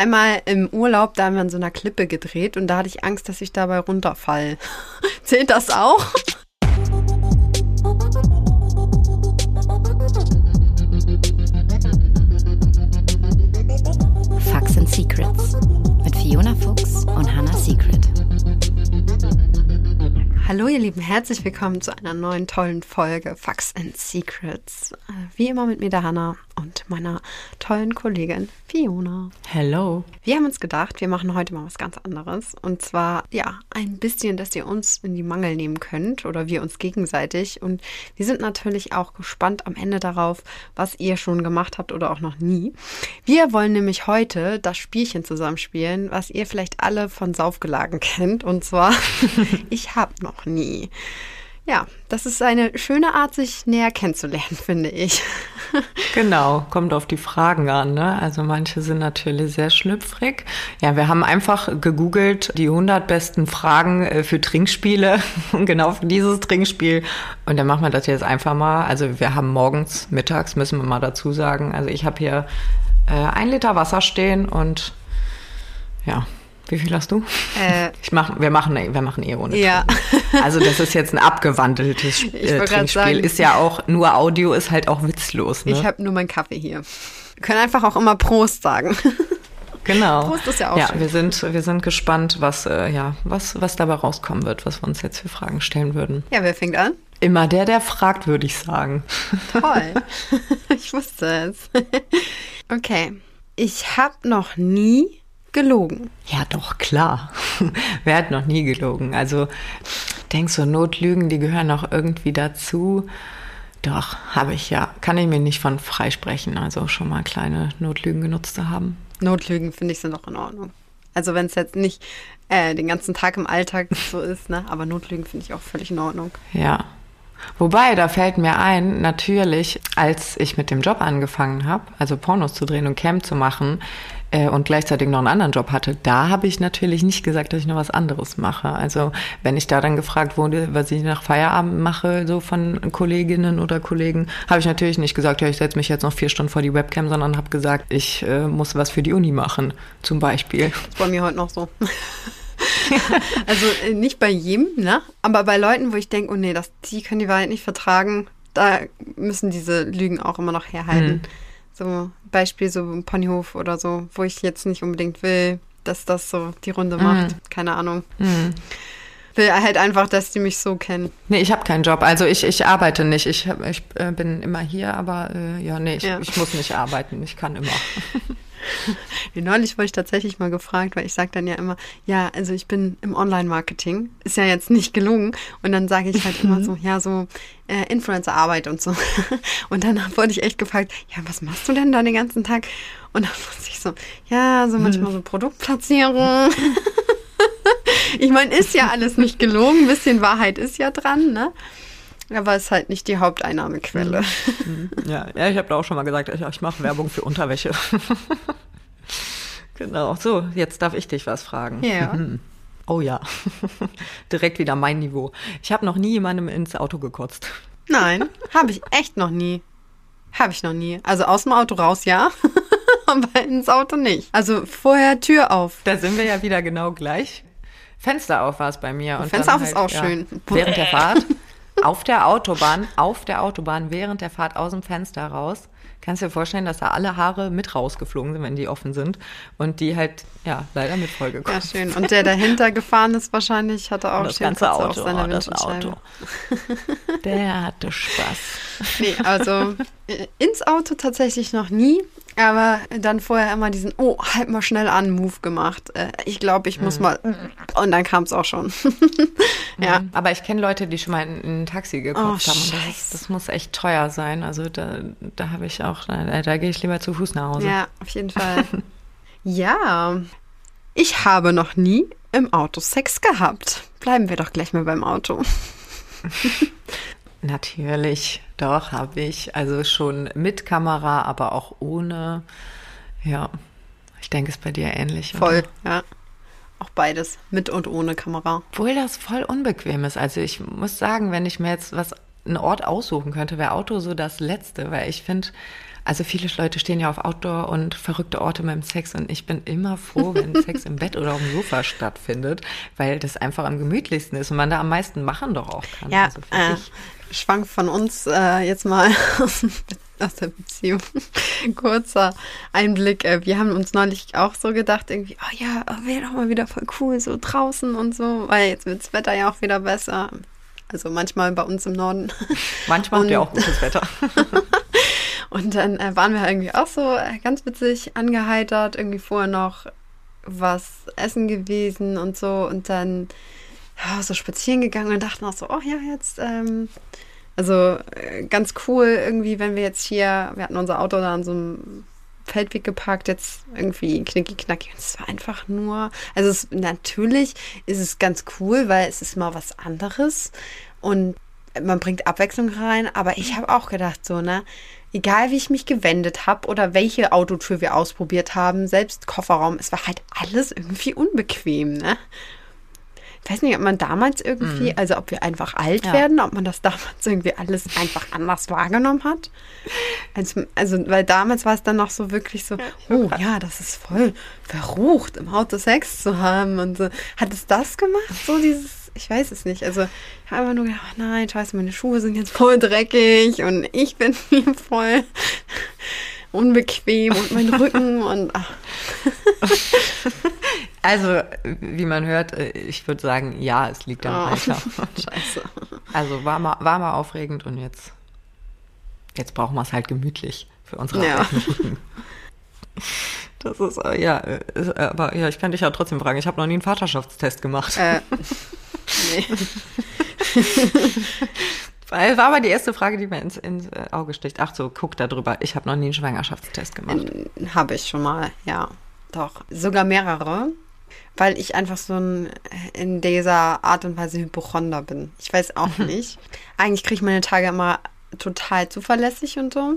Einmal im Urlaub, da haben wir an so einer Klippe gedreht und da hatte ich Angst, dass ich dabei runterfall. Zählt das auch? Facts and Secrets mit Fiona Fuchs und Hannah Secret. Hallo ihr Lieben, herzlich willkommen zu einer neuen tollen Folge Facts and Secrets. Wie immer mit mir der Hannah und meiner tollen Kollegin Fiona. Hello. Wir haben uns gedacht, wir machen heute mal was ganz anderes. Und zwar, ja, ein bisschen, dass ihr uns in die Mangel nehmen könnt oder wir uns gegenseitig. Und wir sind natürlich auch gespannt am Ende darauf, was ihr schon gemacht habt oder auch noch nie. Wir wollen nämlich heute das Spielchen zusammenspielen, was ihr vielleicht alle von Saufgelagen kennt. Und zwar, ich hab noch nie. Ja, das ist eine schöne Art, sich näher kennenzulernen, finde ich. Genau, kommt auf die Fragen an. Ne? Also manche sind natürlich sehr schlüpfrig. Ja, wir haben einfach gegoogelt die 100 besten Fragen äh, für Trinkspiele, genau für dieses Trinkspiel. Und dann machen wir das jetzt einfach mal. Also wir haben morgens, mittags, müssen wir mal dazu sagen. Also ich habe hier äh, ein Liter Wasser stehen und ja, wie viel hast du? Äh, ich mach, wir, machen, wir machen eh ohne Ja. Trinken. Also das ist jetzt ein abgewandeltes Ich äh, Trinkspiel. sagen- Ist ja auch, nur Audio ist halt auch witzlos. Ne? Ich habe nur meinen Kaffee hier. Wir können einfach auch immer Prost sagen. Genau. Prost ist ja auch ja, schön. wir sind, wir sind gespannt, was, äh, ja, was, was dabei rauskommen wird, was wir uns jetzt für Fragen stellen würden. Ja, wer fängt an? Immer der, der fragt, würde ich sagen. Toll. ich wusste es. okay. Ich habe noch nie gelogen. Ja, doch, klar. Wer hat noch nie gelogen? Also, denkst du, Notlügen, die gehören auch irgendwie dazu. Doch, habe ich ja. Kann ich mir nicht von freisprechen. Also schon mal kleine Notlügen genutzt zu haben. Notlügen finde ich sind auch in Ordnung. Also wenn es jetzt nicht äh, den ganzen Tag im Alltag so ist, ne? Aber Notlügen finde ich auch völlig in Ordnung. Ja. Wobei, da fällt mir ein, natürlich, als ich mit dem Job angefangen habe, also Pornos zu drehen und Camp zu machen äh, und gleichzeitig noch einen anderen Job hatte, da habe ich natürlich nicht gesagt, dass ich noch was anderes mache. Also wenn ich da dann gefragt wurde, was ich nach Feierabend mache, so von Kolleginnen oder Kollegen, habe ich natürlich nicht gesagt, ja, ich setze mich jetzt noch vier Stunden vor die Webcam, sondern habe gesagt, ich äh, muss was für die Uni machen, zum Beispiel. Ist bei mir heute noch so. also äh, nicht bei jedem, ne? Aber bei Leuten, wo ich denke, oh nee, das, die können die Wahrheit nicht vertragen, da müssen diese Lügen auch immer noch herhalten. So Beispiel so ein Ponyhof oder so, wo ich jetzt nicht unbedingt will, dass das so die Runde macht. Keine Ahnung. Will halt einfach, dass die mich so kennen. Nee, ich habe keinen Job. Also ich, ich arbeite nicht. Ich, hab, ich äh, bin immer hier, aber äh, ja, nee, ich, Ja. ich muss nicht arbeiten. Ich kann immer. Wie Neulich wurde ich tatsächlich mal gefragt, weil ich sage dann ja immer, ja, also ich bin im Online-Marketing, ist ja jetzt nicht gelungen. Und dann sage ich halt immer so, ja, so äh, Influencer-Arbeit und so. Und dann wurde ich echt gefragt, ja, was machst du denn da den ganzen Tag? Und dann wusste ich so, ja, so manchmal so Produktplatzierung. ich meine, ist ja alles nicht gelogen, ein bisschen Wahrheit ist ja dran, ne? Aber ist halt nicht die Haupteinnahmequelle. Ja, ja ich habe da auch schon mal gesagt, ich, ich mache Werbung für Unterwäsche. genau. So, jetzt darf ich dich was fragen. Ja. Mhm. Oh ja. Direkt wieder mein Niveau. Ich habe noch nie jemandem ins Auto gekotzt. Nein, habe ich echt noch nie. Habe ich noch nie. Also aus dem Auto raus, ja. Aber ins Auto nicht. Also vorher Tür auf. Da sind wir ja wieder genau gleich. Fenster auf war es bei mir. Und Fenster auf ist auch schön. Während der Fahrt, auf der Autobahn, auf der Autobahn, während der Fahrt aus dem Fenster raus. Kannst du dir vorstellen, dass da alle Haare mit rausgeflogen sind, wenn die offen sind. Und die halt, ja, leider mit vollgekommen. Ja, schön. Und der dahinter gefahren ist wahrscheinlich, hatte auch das ganze Auto, auf seiner oh, das. Auto. Der hatte Spaß. Nee, also äh, ins Auto tatsächlich noch nie. Aber dann vorher immer diesen, oh, halt mal schnell an, Move gemacht. Äh, Ich glaube, ich Mhm. muss mal. Und dann kam es auch schon. ja. Aber ich kenne Leute, die schon mal in in ein Taxi gekotzt Oh, haben. Das, das muss echt teuer sein. Also da, da habe ich auch, da, da gehe ich lieber zu Fuß nach Hause. Ja, auf jeden Fall. ja, ich habe noch nie im Auto Sex gehabt. Bleiben wir doch gleich mal beim Auto. Natürlich, doch, habe ich. Also schon mit Kamera, aber auch ohne. Ja, ich denke, es ist bei dir ähnlich. Voll, Oder? ja. Auch beides, mit und ohne Kamera. Obwohl das voll unbequem ist. Also ich muss sagen, wenn ich mir jetzt was einen Ort aussuchen könnte, wäre Auto so das Letzte, weil ich finde, also viele Leute stehen ja auf Outdoor und verrückte Orte beim Sex und ich bin immer froh, wenn Sex im Bett oder auf dem Sofa stattfindet, weil das einfach am gemütlichsten ist und man da am meisten machen doch auch kann. Ja, also äh, schwank von uns äh, jetzt mal aus der Beziehung. Kurzer Einblick. Äh, wir haben uns neulich auch so gedacht, irgendwie, oh ja, wäre doch mal wieder voll cool, so draußen und so, weil jetzt wird das Wetter ja auch wieder besser. Also manchmal bei uns im Norden. Manchmal habt ihr auch gutes Wetter. und dann äh, waren wir irgendwie auch so äh, ganz witzig angeheitert, irgendwie vorher noch was essen gewesen und so und dann so spazieren gegangen und dachten auch so, oh ja, jetzt, ähm, also äh, ganz cool irgendwie, wenn wir jetzt hier, wir hatten unser Auto da an so einem Feldweg geparkt, jetzt irgendwie knicki knacki. Und es war einfach nur, also es, natürlich ist es ganz cool, weil es ist mal was anderes und man bringt Abwechslung rein, aber ich habe auch gedacht, so, ne, egal wie ich mich gewendet habe oder welche Autotür wir ausprobiert haben, selbst Kofferraum, es war halt alles irgendwie unbequem, ne? Ich weiß nicht, ob man damals irgendwie, mhm. also ob wir einfach alt ja. werden, ob man das damals irgendwie alles einfach anders wahrgenommen hat. Also, also, weil damals war es dann noch so wirklich so, oh ja, das ist voll verrucht, im Auto Sex zu haben und so. Hat es das gemacht? So dieses, ich weiß es nicht. Also ich habe einfach nur gedacht, oh nein, scheiße, meine Schuhe sind jetzt voll dreckig und ich bin hier voll unbequem und mein Rücken und ach. Also, wie man hört, äh, ich würde sagen, ja, es liegt am oh, Alter. Scheiße. Also war mal, war mal aufregend und jetzt, jetzt brauchen wir es halt gemütlich für unsere ja. Das ist, äh, ja, ist, äh, aber ja, ich kann dich ja trotzdem fragen, ich habe noch nie einen Vaterschaftstest gemacht. Äh, nee. War aber die erste Frage, die mir ins, ins Auge sticht. Ach so, guck da drüber. Ich habe noch nie einen Schwangerschaftstest gemacht. Habe ich schon mal, ja. Doch. Sogar mehrere weil ich einfach so ein, in dieser Art und Weise Hypochonder bin. Ich weiß auch nicht. Eigentlich kriege ich meine Tage immer total zuverlässig und so.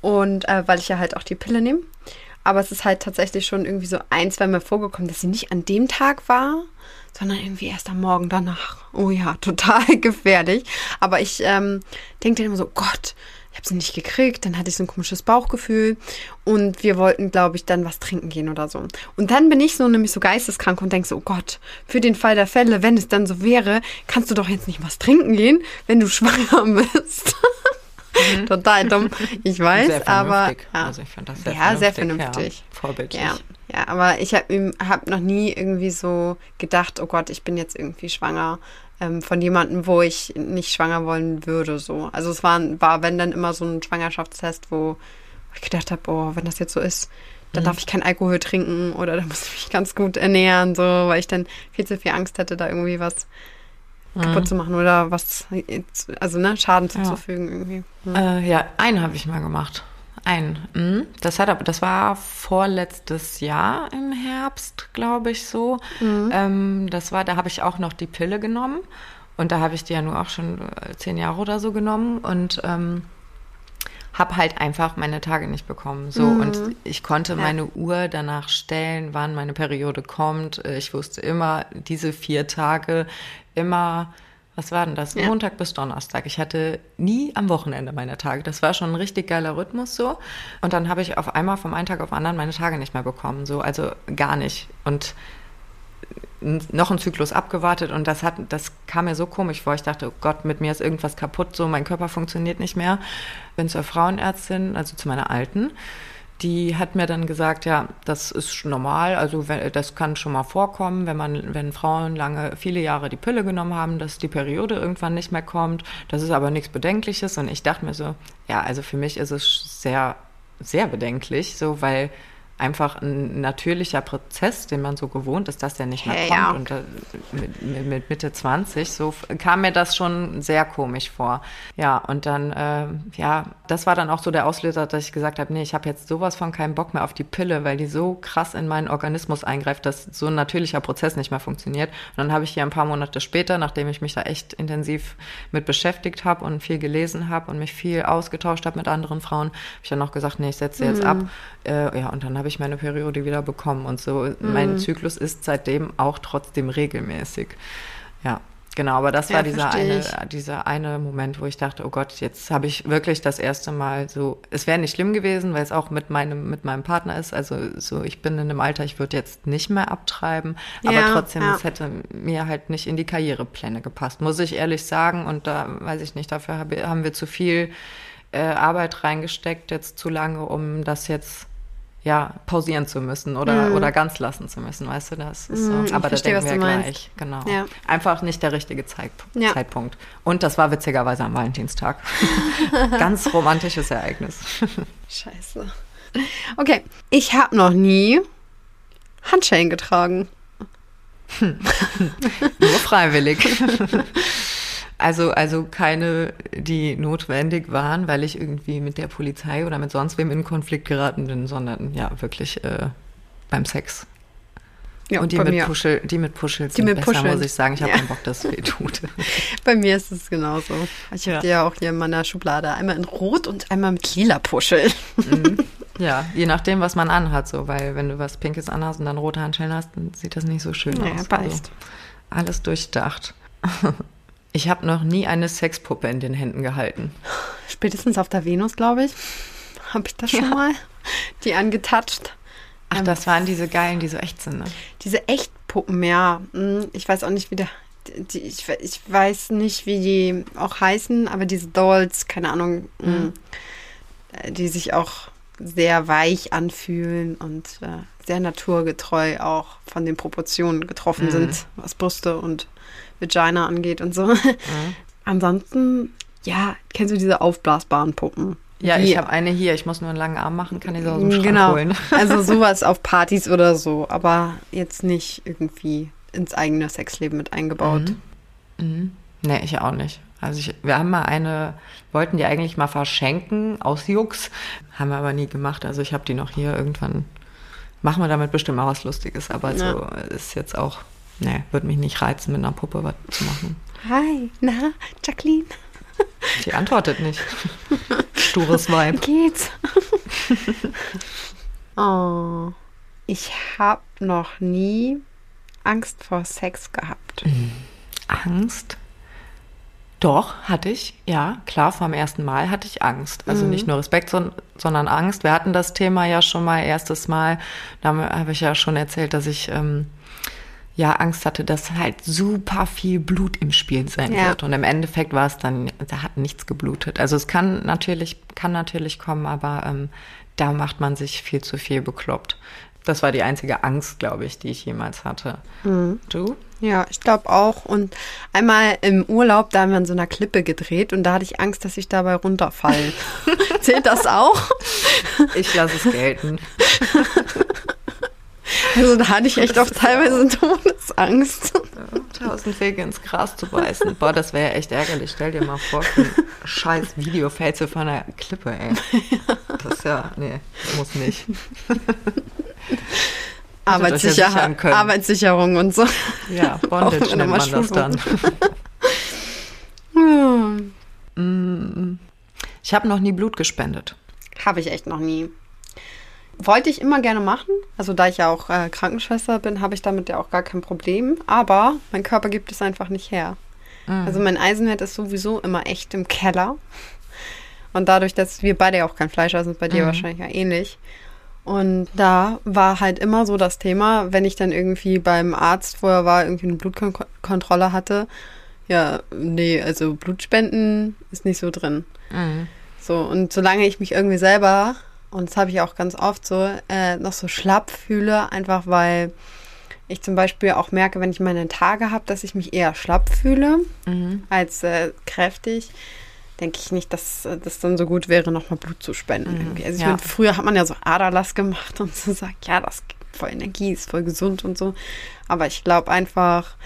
Und äh, weil ich ja halt auch die Pille nehme. Aber es ist halt tatsächlich schon irgendwie so ein, zwei Mal vorgekommen, dass sie nicht an dem Tag war, sondern irgendwie erst am Morgen danach. Oh ja, total gefährlich. Aber ich ähm, denke dann immer so, Gott, ich habe sie nicht gekriegt, dann hatte ich so ein komisches Bauchgefühl und wir wollten, glaube ich, dann was trinken gehen oder so. Und dann bin ich so nämlich so geisteskrank und denke so, oh Gott, für den Fall der Fälle, wenn es dann so wäre, kannst du doch jetzt nicht was trinken gehen, wenn du schwanger bist. Mhm. Total dumm, ich weiß, aber ja, also ich das sehr ja, vernünftig. Sehr vernünftig. Ja, vorbildlich. Ja, ja aber ich habe hab noch nie irgendwie so gedacht, oh Gott, ich bin jetzt irgendwie schwanger ähm, von jemandem, wo ich nicht schwanger wollen würde. So. Also es war, war, wenn dann immer so ein Schwangerschaftstest, wo ich gedacht habe, oh, wenn das jetzt so ist, dann mhm. darf ich kein Alkohol trinken oder da muss ich mich ganz gut ernähren, so, weil ich dann viel zu viel Angst hätte, da irgendwie was mhm. kaputt zu machen oder was, also ne, Schaden zuzufügen ja. irgendwie. Mhm. Äh, ja, einen habe ich mal gemacht. Ein. Mhm. Das hat aber, das war vorletztes Jahr im Herbst, glaube ich so. Mhm. Ähm, das war, da habe ich auch noch die Pille genommen. Und da habe ich die ja nur auch schon äh, zehn Jahre oder so genommen und ähm, habe halt einfach meine Tage nicht bekommen. So mhm. und ich konnte ja. meine Uhr danach stellen, wann meine Periode kommt. Äh, ich wusste immer diese vier Tage immer was war denn das? Ja. Montag bis Donnerstag. Ich hatte nie am Wochenende meine Tage. Das war schon ein richtig geiler Rhythmus so. Und dann habe ich auf einmal vom einen Tag auf den anderen meine Tage nicht mehr bekommen. So, also gar nicht. Und noch einen Zyklus abgewartet und das hat, das kam mir so komisch vor. Ich dachte, oh Gott, mit mir ist irgendwas kaputt, so mein Körper funktioniert nicht mehr. Bin zur Frauenärztin, also zu meiner alten die hat mir dann gesagt, ja, das ist normal, also das kann schon mal vorkommen, wenn man, wenn Frauen lange, viele Jahre die Pille genommen haben, dass die Periode irgendwann nicht mehr kommt. Das ist aber nichts Bedenkliches. Und ich dachte mir so, ja, also für mich ist es sehr, sehr bedenklich, so, weil einfach ein natürlicher Prozess, den man so gewohnt ist, dass der nicht mehr hey, kommt. Ja. Und äh, mit, mit, Mitte 20, so kam mir das schon sehr komisch vor. Ja, und dann, äh, ja, das war dann auch so der Auslöser, dass ich gesagt habe, nee, ich habe jetzt sowas von keinen Bock mehr auf die Pille, weil die so krass in meinen Organismus eingreift, dass so ein natürlicher Prozess nicht mehr funktioniert. Und dann habe ich hier ein paar Monate später, nachdem ich mich da echt intensiv mit beschäftigt habe und viel gelesen habe und mich viel ausgetauscht habe mit anderen Frauen, habe ich dann noch gesagt, nee, ich setze jetzt mhm. ab. Äh, ja, und dann habe ich meine Periode wieder bekommen und so. Mhm. Mein Zyklus ist seitdem auch trotzdem regelmäßig. Ja. Genau, aber das Ja, war dieser eine, ich. dieser eine Moment, wo ich dachte, oh Gott, jetzt habe ich wirklich das erste Mal so, es wäre nicht schlimm gewesen, weil es auch mit meinem, mit meinem Partner ist. Also so, ich bin in einem Alter, ich würde jetzt nicht mehr abtreiben, aber Ja, trotzdem, ja. es hätte mir halt nicht in die Karrierepläne gepasst, muss ich ehrlich sagen. Und da weiß ich nicht, dafür habe, haben wir zu viel äh, Arbeit reingesteckt, jetzt zu lange, um das jetzt ja, pausieren zu müssen oder, oder ganz lassen zu müssen, weißt du, das ist so. Ich Aber da verstehe, denken was wir meinst. gleich, genau. Ja. Einfach nicht der richtige Zeitpunkt. Ja. Zeitpunkt. Und das war witzigerweise am Valentinstag. Ganz romantisches Ereignis. Scheiße. Okay, ich habe noch nie Handschellen getragen. Nur freiwillig. Also, also keine, die notwendig waren, weil ich irgendwie mit der Polizei oder mit sonst wem in Konflikt geraten bin, sondern ja, wirklich äh, beim Sex. Ja, Und die mit, mir. Puschel, die mit Puschels Die sind mit besser, Puscheln. muss ich sagen. Ich habe Ja. keinen Bock, dass es weh tut. Bei mir ist es genauso. Ich habe Ja. die ja auch hier in meiner Schublade. Einmal in Rot und einmal mit lila Puschel. Ja, je nachdem, was man anhat, so, weil wenn du was Pinkes anhast und dann rote Handschellen hast, dann sieht das nicht so schön Ja, aus. beißt. Also, alles durchdacht. Ich habe noch nie eine Sexpuppe in den Händen gehalten. Spätestens auf der Venus, glaube ich. Habe ich das schon mal? Die angetatscht. Ach, das waren diese geilen, die so echt sind, ne? Diese Echtpuppen, ja. Hm, Ich weiß auch nicht, wie der. Die, ich, ich weiß nicht, wie die auch heißen, aber diese Dolls, keine Ahnung, hm, äh, die sich auch sehr weich anfühlen und äh, sehr naturgetreu auch von den Proportionen getroffen sind, was Brüste und Vagina angeht und so. Ansonsten, ja, kennst du diese aufblasbaren Puppen? Ja, Die- ich habe eine hier. Ich muss nur einen langen Arm machen, kann ich sie aus dem Schrank genau. holen. Also sowas auf Partys oder so, aber jetzt nicht irgendwie ins eigene Sexleben mit eingebaut. Mhm. Nee, ich auch nicht. Also ich, wir haben mal eine, wollten die eigentlich mal verschenken aus Jux, haben wir aber nie gemacht. Also ich habe die noch hier irgendwann, machen wir damit bestimmt mal was Lustiges, aber so ist jetzt auch, nee, würde mich nicht reizen, mit einer Puppe was zu machen. Hi, na, Jacqueline, Die antwortet nicht. Stures Weib. geht's? oh, ich habe noch nie Angst vor Sex gehabt. Angst? Doch, hatte ich. Ja, klar, vom ersten Mal hatte ich Angst. Also nicht nur Respekt, son- sondern Angst. Wir hatten das Thema ja schon mal erstes Mal. Da habe ich ja schon erzählt, dass ich ähm, ja Angst hatte, dass halt super viel Blut im Spiel sein Ja. wird. Und im Endeffekt war es dann, da hat nichts geblutet. Also es kann natürlich, kann natürlich kommen, aber ähm, da macht man sich viel zu viel bekloppt. Das war die einzige Angst, glaube ich, die ich jemals hatte. Du? Ja, ich glaube auch. Und einmal im Urlaub, da haben wir an so einer Klippe gedreht und da hatte ich Angst, dass ich dabei runterfalle. Zählt das auch? Ich lasse es gelten. Also da hatte ich echt auch teilweise Todesangst. Tausend Wege ins Gras zu beißen. Boah, das wäre echt ärgerlich. Stell dir mal vor, ein scheiß Video fällt so von der Klippe, ey. Das ist ja, nee, muss nicht. euch ja. Arbeitssicherung und so. Ja, Bondage nennt man nochmal das dann. Hm. Ich habe noch nie Blut gespendet. Habe ich echt noch nie. Wollte ich immer gerne machen. Also da ich ja auch äh, Krankenschwester bin, habe ich damit ja auch gar kein Problem. Aber mein Körper gibt es einfach nicht her. Also mein Eisenwert ist sowieso immer echt im Keller. Und dadurch, dass wir beide ja auch kein Fleisch essen, ist bei dir wahrscheinlich ja ähnlich. Und da war halt immer so das Thema, wenn ich dann irgendwie beim Arzt vorher war, irgendwie eine Blutkontrolle hatte, ja, nee, also Blutspenden ist nicht so drin. So, und solange ich mich irgendwie selber, und das habe ich auch ganz oft so, äh, noch so schlapp fühle, einfach weil ich zum Beispiel auch merke, wenn ich meine Tage habe, dass ich mich eher schlapp fühle als äh, kräftig, denke ich nicht, dass äh, das dann so gut wäre, nochmal Blut zu spenden. irgendwie. Also ja. meine, früher hat man ja so Aderlass gemacht und so sagt, ja, das gibt voll Energie, ist voll gesund und so. Aber ich glaube einfach,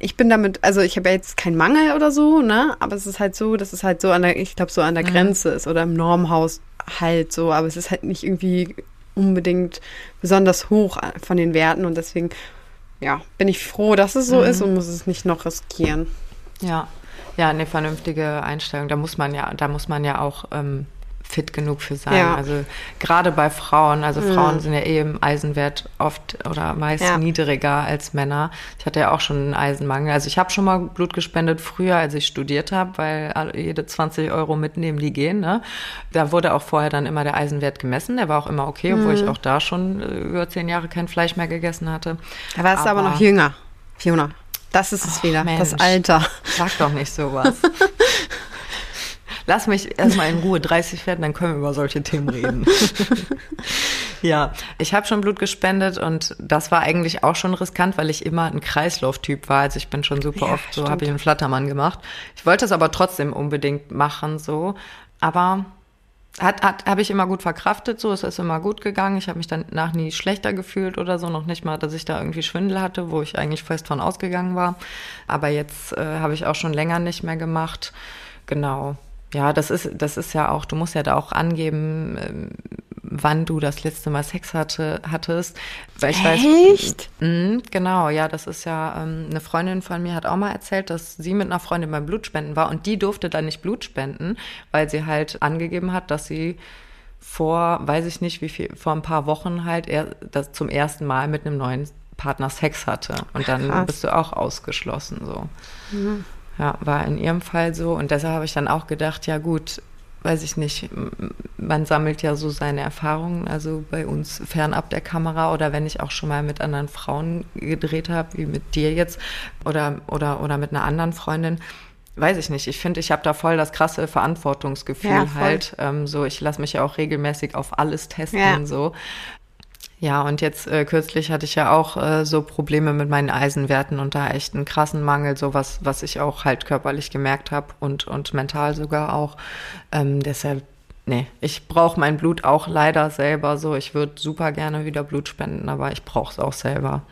ich bin damit, also ich habe ja jetzt keinen Mangel oder so, ne? Aber es ist halt so, dass es halt so an der, ich glaube, so an der Grenze ist oder im Normhaus halt so, aber es ist halt nicht irgendwie unbedingt besonders hoch von den Werten und deswegen, ja, bin ich froh, dass es so ist und muss es nicht noch riskieren. Ja, ja, eine vernünftige Einstellung. Da muss man ja, da muss man ja auch ähm, fit genug für sein. Ja. Also gerade bei Frauen, also Frauen sind ja eh im Eisenwert oft oder meist Ja. niedriger als Männer. Ich hatte ja auch schon einen Eisenmangel. Also ich habe schon mal Blut gespendet früher, als ich studiert habe, weil jede 20 Euro mitnehmen, die gehen. Ne? Da wurde auch vorher dann immer der Eisenwert gemessen. Der war auch immer okay, obwohl ich auch da schon äh, über zehn Jahre kein Fleisch mehr gegessen hatte. Da warst du aber noch jünger, Fiona. Das ist es wieder, das Mensch. Alter. Sag doch nicht sowas. Lass mich erstmal in Ruhe 30 werden, dann können wir über solche Themen reden. ja, ich habe schon Blut gespendet und das war eigentlich auch schon riskant, weil ich immer ein Kreislauftyp war. Also ich bin schon super Ja, oft so, habe ich einen Flattermann gemacht. Ich wollte es aber trotzdem unbedingt machen, so. Aber hat, hat, habe ich immer gut verkraftet, so, es ist immer gut gegangen. Ich habe mich danach nie schlechter gefühlt oder so, noch nicht mal, dass ich da irgendwie Schwindel hatte, wo ich eigentlich fest von ausgegangen war. Aber jetzt äh, habe ich auch schon länger nicht mehr gemacht. Genau. Ja, das ist, das ist ja auch, du musst ja da auch angeben, ähm, wann du das letzte Mal Sex hatte, hattest. Weil ich weiß, Echt? Mhm, genau, ja, das ist ja, ähm, eine Freundin von mir hat auch mal erzählt, dass sie mit einer Freundin beim Blutspenden war und die durfte dann nicht Blut spenden, weil sie halt angegeben hat, dass sie vor, weiß ich nicht wie viel, vor ein paar Wochen halt er, das zum ersten Mal mit einem neuen Partner Sex hatte. Und dann Krass. bist du auch ausgeschlossen, so. Ja, war in ihrem Fall so. Und deshalb habe ich dann auch gedacht, ja gut, weiß ich nicht, man sammelt ja so seine Erfahrungen, also bei uns fernab der Kamera oder wenn ich auch schon mal mit anderen Frauen gedreht habe, wie mit dir jetzt oder, oder, oder mit einer anderen Freundin. Weiß ich nicht. Ich finde, ich habe da voll das krasse Verantwortungsgefühl Ja, halt. Ähm, so, ich lasse mich ja auch regelmäßig auf alles testen. Ja. So. Ja, und jetzt äh, kürzlich hatte ich ja auch äh, so Probleme mit meinen Eisenwerten und da echt einen krassen Mangel, so was, was ich auch halt körperlich gemerkt habe und, und mental sogar auch. Ähm, deshalb, nee, ich brauche mein Blut auch leider selber so. Ich würde super gerne wieder Blut spenden, aber ich brauche es auch selber.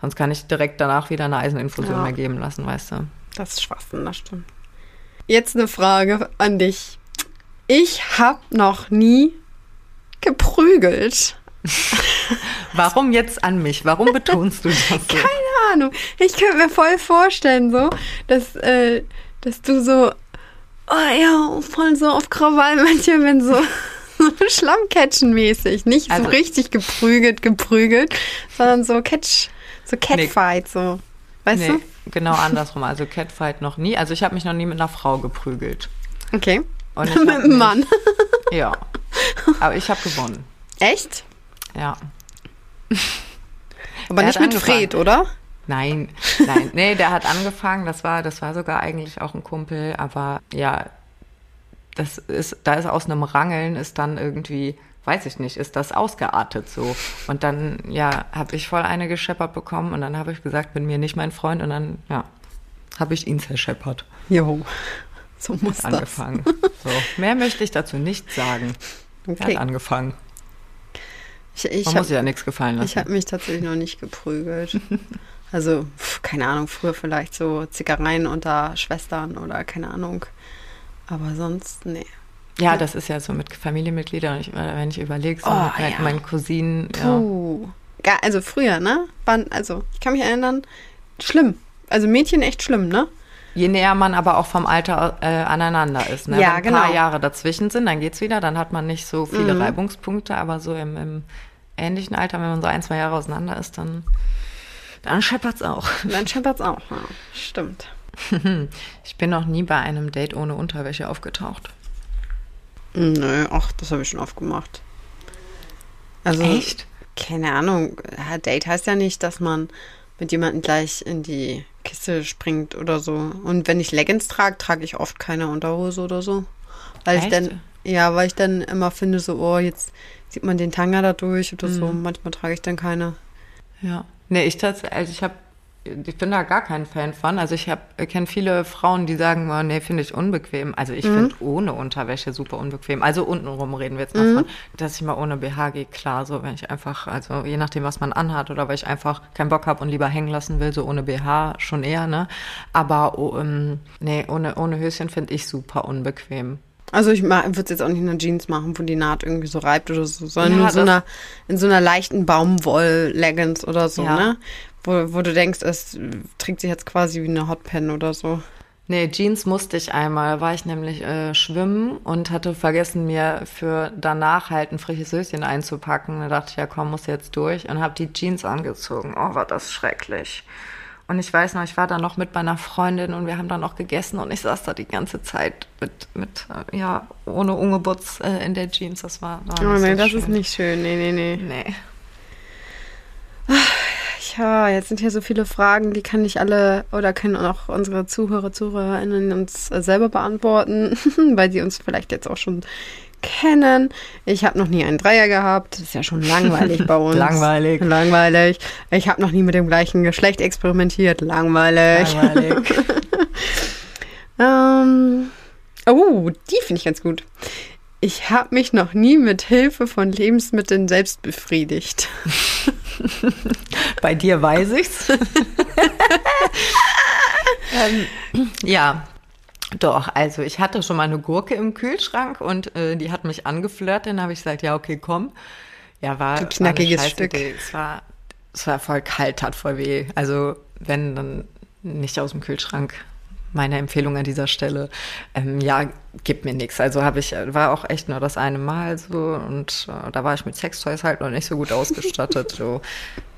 Sonst kann ich direkt danach wieder eine Eiseninfusion Ja. mehr geben lassen, weißt du. Das ist Schwachsinn, das stimmt. Jetzt eine Frage an dich. Ich habe noch nie geprügelt. Warum jetzt an mich? Warum betonst du das so? Keine Ahnung. Ich könnte mir voll vorstellen, so, dass, äh, dass du so, oh ja, voll so auf Krawall manchmal, wenn so, Schlammcatchen-mäßig. Nicht Also- so richtig geprügelt, geprügelt, sondern so Catch, so Catfight, so. Weißt Nee, du? genau andersrum. Also Catfight noch nie. Also ich habe mich noch nie mit einer Frau geprügelt. Okay. Und Mit einem Mann. Ja. Aber ich habe gewonnen. Echt? Ja. Aber Er nicht hat mit angefangen. Fred, oder? Nein, nein, nee, der hat angefangen. Das war, das war sogar eigentlich auch ein Kumpel, aber ja, das ist, da ist aus einem Rangeln ist dann irgendwie, weiß ich nicht, ist das ausgeartet so. Und dann, ja, habe ich voll eine gescheppert bekommen und dann habe ich gesagt, bin mir nicht mein Freund und dann, ja, habe ich ihn zerscheppert. Jo. So muss das. Angefangen. So. Mehr möchte ich dazu nicht sagen. Er Okay. hat angefangen. Ich, ich Man hab- muss ja nichts gefallen lassen. Ich habe mich tatsächlich noch nicht geprügelt. Also, pf, keine Ahnung, früher vielleicht so Zickereien unter Schwestern oder keine Ahnung. Aber sonst, nee. Ja, das ist ja so mit Familienmitgliedern, ich, äh, wenn ich überlege, so Oh, mit mein- ja. meinen Cousinen, ja. Puh. Ga- Also früher, ne? Waren, also, ich kann mich erinnern, schlimm. Also Mädchen echt schlimm, ne? Je näher man aber auch vom Alter äh, aneinander ist. Ne? Ja, Wenn ein paar genau. Jahre dazwischen sind, dann geht's wieder, dann hat man nicht so viele Mhm. Reibungspunkte, aber so im, im ähnlichen Alter, wenn man so ein, zwei Jahre auseinander ist, dann, dann scheppert's auch. Dann scheppert's auch. Ja, stimmt. Ich bin noch nie bei einem Date ohne Unterwäsche aufgetaucht. Nö, ach, das habe ich schon oft gemacht. Also, keine Ahnung. Date heißt ja nicht, dass man mit jemandem gleich in die Kiste springt oder so. Und wenn ich Leggings trage, trage ich oft keine Unterhose oder so. Weil ich Echt? dann, ja, weil ich dann immer finde, so, oh, jetzt sieht man den Tanga da durch oder so. Mhm. Manchmal trage ich dann keine. Ja. Nee, ich tatsächlich, also ich habe ich bin da gar kein Fan von. Also ich kenne viele Frauen, die sagen, oh, nee, finde ich unbequem. Also ich Mhm. finde ohne Unterwäsche super unbequem. Also untenrum reden wir jetzt mal Mhm. von, dass ich mal ohne BH gehe, klar, so wenn ich einfach, also je nachdem, was man anhat oder weil ich einfach keinen Bock habe und lieber hängen lassen will, so ohne BH schon eher, ne? Aber oh, ähm, nee, ohne, ohne Höschen finde ich super unbequem. Also ich würde es jetzt auch nicht in einer Jeans machen, wo die Naht irgendwie so reibt oder so, sondern Ja, nur so einer, in so einer leichten Baumwoll-Leggings oder so, Ja. ne? Wo, wo du denkst, es trägt sich jetzt quasi wie eine Hotpen oder so. Nee, Jeans musste ich einmal. War ich nämlich äh, schwimmen und hatte vergessen, mir für danach halt ein frisches Höschen einzupacken. Da dachte ich, ja komm, muss jetzt durch und habe die Jeans angezogen. Oh, war das schrecklich. Und ich weiß noch, ich war da noch mit meiner Freundin und wir haben dann noch gegessen und ich saß da die ganze Zeit mit, mit äh, ja, ohne Ungebutz äh, in der Jeans. Das war, war Oh nee, so das schön. ist nicht schön. Nee, nee, nee. Nee. Ja, jetzt sind hier so viele Fragen, die kann nicht alle oder können auch unsere Zuhörer, Zuhörerinnen uns äh, selber beantworten, weil sie uns vielleicht jetzt auch schon kennen. Ich habe noch nie einen Dreier gehabt. Das ist ja schon langweilig bei uns. Langweilig. Langweilig. Ich habe noch nie mit dem gleichen Geschlecht experimentiert. Langweilig. Langweilig. Ähm, oh, die finde ich ganz gut. Ich habe mich noch nie mit Hilfe von Lebensmitteln selbst befriedigt. Bei dir weiß ich's. ähm, ja, doch. Also ich hatte schon mal eine Gurke im Kühlschrank und äh, die hat mich angeflirtet. Dann habe ich gesagt, ja okay, komm. Ja, war Du knackiges war Stück. Es war, es war voll kalt, tat voll weh. Also wenn dann nicht aus dem Kühlschrank. Meine Empfehlung an dieser Stelle. Ähm, ja, gibt mir nichts. Also habe ich, war auch echt nur das eine Mal so und äh, da war ich mit Sextoys halt noch nicht so gut ausgestattet. so,